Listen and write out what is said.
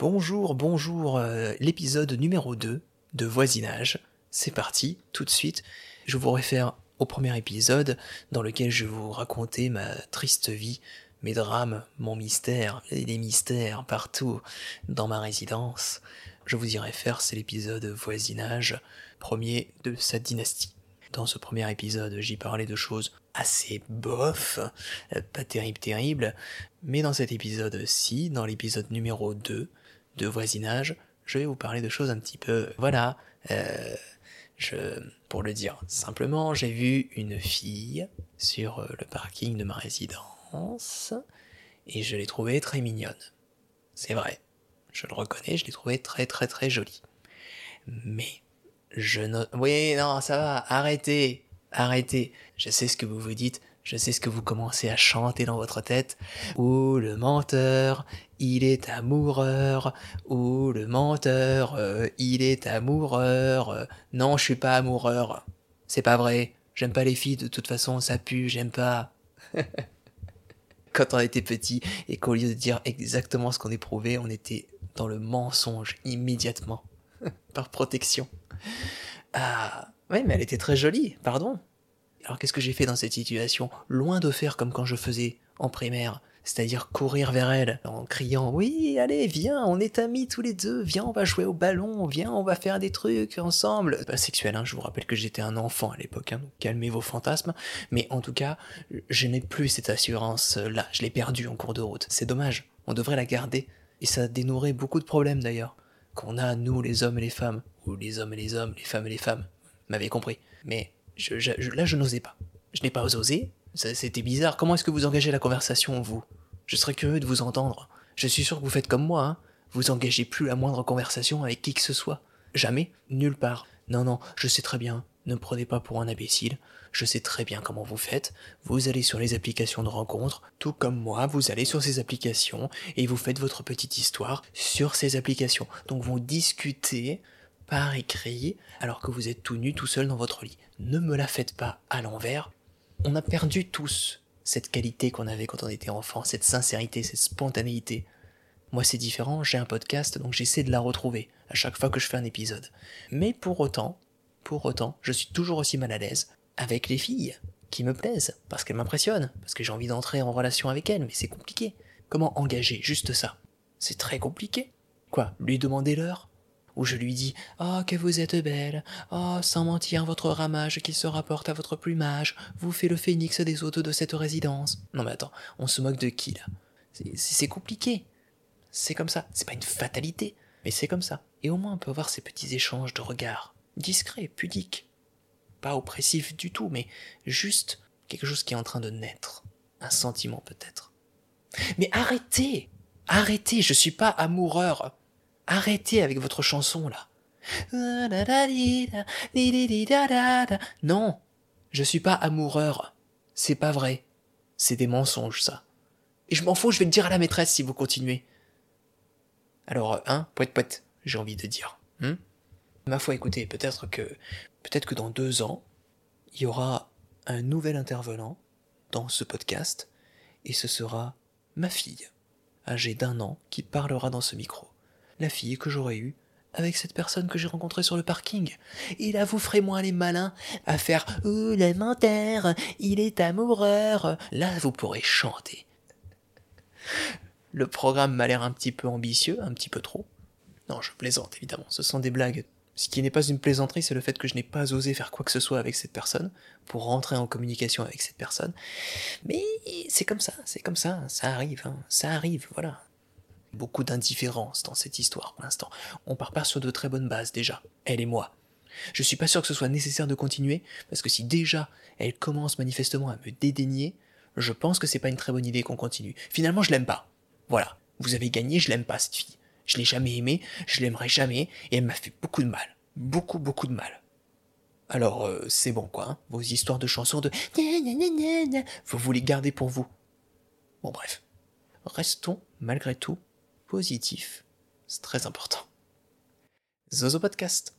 Bonjour, bonjour, euh, l'épisode numéro 2 de Voisinage. C'est parti, tout de suite. Je vous réfère au premier épisode dans lequel je vous racontais ma triste vie, mes drames, mon mystère, et les mystères partout dans ma résidence. Je vous y réfère, c'est l'épisode Voisinage, premier de sa dynastie. Dans ce premier épisode, j'y parlais de choses assez bof, euh, pas terrible terrible, mais dans cet épisode-ci, dans l'épisode numéro 2, de voisinage, je vais vous parler de choses un petit peu, voilà, euh, pour le dire simplement, j'ai vu une fille sur euh, le parking de ma résidence et je l'ai trouvée très mignonne. C'est vrai, je le reconnais, je l'ai trouvée très très très jolie. Mais je ne... Oui, non, ça va, arrêtez, arrêtez. Je sais ce que vous vous dites, je sais ce que vous commencez à chanter dans votre tête. Ou le menteur, il est amoureur. Ou le menteur, euh, il est amoureur. Non, je suis pas amoureur. C'est pas vrai. J'aime pas les filles, de toute façon, ça pue, j'aime pas. Quand on était petit et qu'au lieu de dire exactement ce qu'on éprouvait, on était dans le mensonge immédiatement. Par protection. Ah, ouais, mais elle était très jolie, pardon. Alors qu'est-ce que j'ai fait dans cette situation? Loin de faire comme quand je faisais en primaire, c'est-à-dire courir vers elle en criant Oui, allez, viens, on est amis tous les deux, viens, on va jouer au ballon, viens, on va faire des trucs ensemble. Pas sexuel, hein, je vous rappelle que j'étais un enfant à l'époque, hein, calmez vos fantasmes, mais en tout cas, je n'ai plus cette assurance-là, je l'ai perdue en cours de route. C'est dommage, on devrait la garder, et ça dénouerait beaucoup de problèmes d'ailleurs, qu'on a, nous, les hommes et les femmes, ou les hommes et les hommes, les femmes et les femmes, m'avez compris. Mais là, je n'osais pas. Je n'ai pas osé. C'était bizarre. Comment est-ce que vous engagez la conversation, vous? Je serais curieux de vous entendre. Je suis sûr que vous faites comme moi, hein. Vous engagez plus la moindre conversation avec qui que ce soit. Jamais, nulle part. Non, non, je sais très bien. Ne me prenez pas pour un imbécile. Je sais très bien comment vous faites. Vous allez sur les applications de rencontres, tout comme moi, vous allez sur ces applications et vous faites votre petite histoire sur ces applications. Donc vous discutez par écrit alors que vous êtes tout nu tout seul dans votre lit. Ne me la faites pas à l'envers. On a perdu tous cette qualité qu'on avait quand on était enfant, cette sincérité, cette spontanéité. Moi c'est différent, j'ai un podcast donc j'essaie de la retrouver à chaque fois que je fais un épisode. Mais pour autant, pour autant, je suis toujours aussi mal à l'aise avec les filles qui me plaisent, parce qu'elles m'impressionnent, parce que j'ai envie d'entrer en relation avec elles, mais c'est compliqué. Comment engager juste ça? C'est très compliqué. Quoi? Lui demander l'heure? Où je lui dis Oh, que vous êtes belle, oh, sans mentir, votre ramage qui se rapporte à votre plumage, vous fait le phénix des hôtes de cette résidence. Non mais attends, on se moque de qui là? C'est compliqué. C'est comme ça, c'est pas une fatalité, mais c'est comme ça. Et au moins on peut avoir ces petits échanges de regards, discrets, pudiques. Pas oppressifs du tout, mais juste quelque chose qui est en train de naître. Un sentiment peut-être. Mais arrêtez Arrêtez, je suis pas amoureur Arrêtez avec votre chanson là. Non, je suis pas amoureur. C'est pas vrai. C'est des mensonges ça. Et je m'en fous, je vais le dire à la maîtresse si vous continuez. Alors, hein, poète poète, j'ai envie de dire. Hein Ma foi, écoutez, peut-être que, peut-être que dans deux ans, il y aura un nouvel intervenant dans ce podcast, et ce sera ma fille, âgée d'un an, qui parlera dans ce micro la fille que j'aurais eue avec cette personne que j'ai rencontrée sur le parking. Et là, vous ferez moins les malins à faire Oh, il est amoureux. Là, vous pourrez chanter. Le programme m'a l'air un petit peu ambitieux, un petit peu trop. Non, je plaisante, évidemment. Ce sont des blagues. Ce qui n'est pas une plaisanterie, c'est le fait que je n'ai pas osé faire quoi que ce soit avec cette personne, pour rentrer en communication avec cette personne. Mais c'est comme ça, c'est comme ça, ça arrive, hein. ça arrive, voilà beaucoup d'indifférence dans cette histoire pour l'instant. On part pas sur de très bonnes bases déjà, elle et moi. Je suis pas sûr que ce soit nécessaire de continuer, parce que si déjà elle commence manifestement à me dédaigner, je pense que c'est pas une très bonne idée qu'on continue. Finalement, je l'aime pas. Voilà. Vous avez gagné, je l'aime pas, cette fille. Je l'ai jamais aimée, je l'aimerai jamais, et elle m'a fait beaucoup de mal. Beaucoup, beaucoup de mal. Alors, euh, c'est bon, quoi, hein. vos histoires de chansons de vous voulez garder pour vous. Bon, bref. Restons, malgré tout, positif. C'est très important. Zozo Podcast.